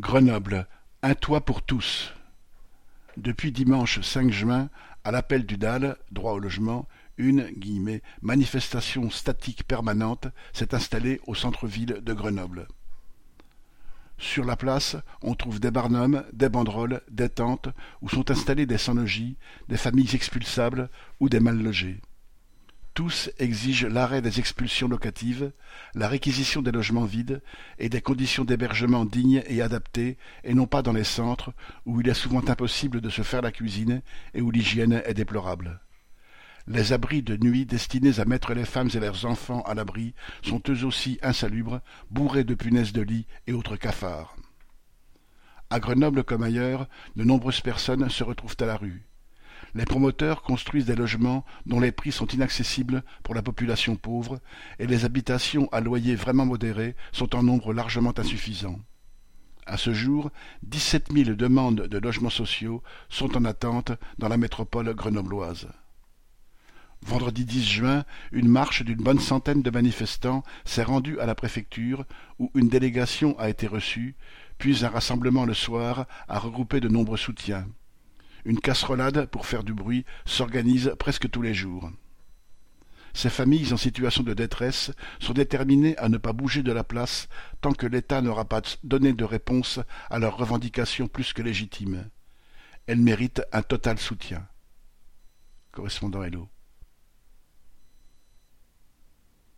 Grenoble, un toit pour tous. Depuis dimanche cinq juin, à l'appel du DAL, droit au logement, une « manifestation statique permanente s'est installée au centre-ville de Grenoble. Sur la place, on trouve des barnums, des banderoles, des tentes où sont installés des sans-logis, des familles expulsables ou des mal-logés. Tous exigent l'arrêt des expulsions locatives, la réquisition des logements vides et des conditions d'hébergement dignes et adaptées, et non pas dans les centres, où il est souvent impossible de se faire la cuisine et où l'hygiène est déplorable. Les abris de nuit destinés à mettre les femmes et leurs enfants à l'abri sont eux aussi insalubres, bourrés de punaises de lit et autres cafards. À Grenoble comme ailleurs, de nombreuses personnes se retrouvent à la rue les promoteurs construisent des logements dont les prix sont inaccessibles pour la population pauvre et les habitations à loyer vraiment modéré sont en nombre largement insuffisant. À ce jour, dix-sept mille demandes de logements sociaux sont en attente dans la métropole grenobloise. Vendredi 10 juin, une marche d'une bonne centaine de manifestants s'est rendue à la préfecture où une délégation a été reçue, puis un rassemblement le soir a regroupé de nombreux soutiens. Une casserolade pour faire du bruit s'organise presque tous les jours. Ces familles en situation de détresse sont déterminées à ne pas bouger de la place tant que l'État n'aura pas donné de réponse à leurs revendications plus que légitimes. Elles méritent un total soutien. Correspondant Hello.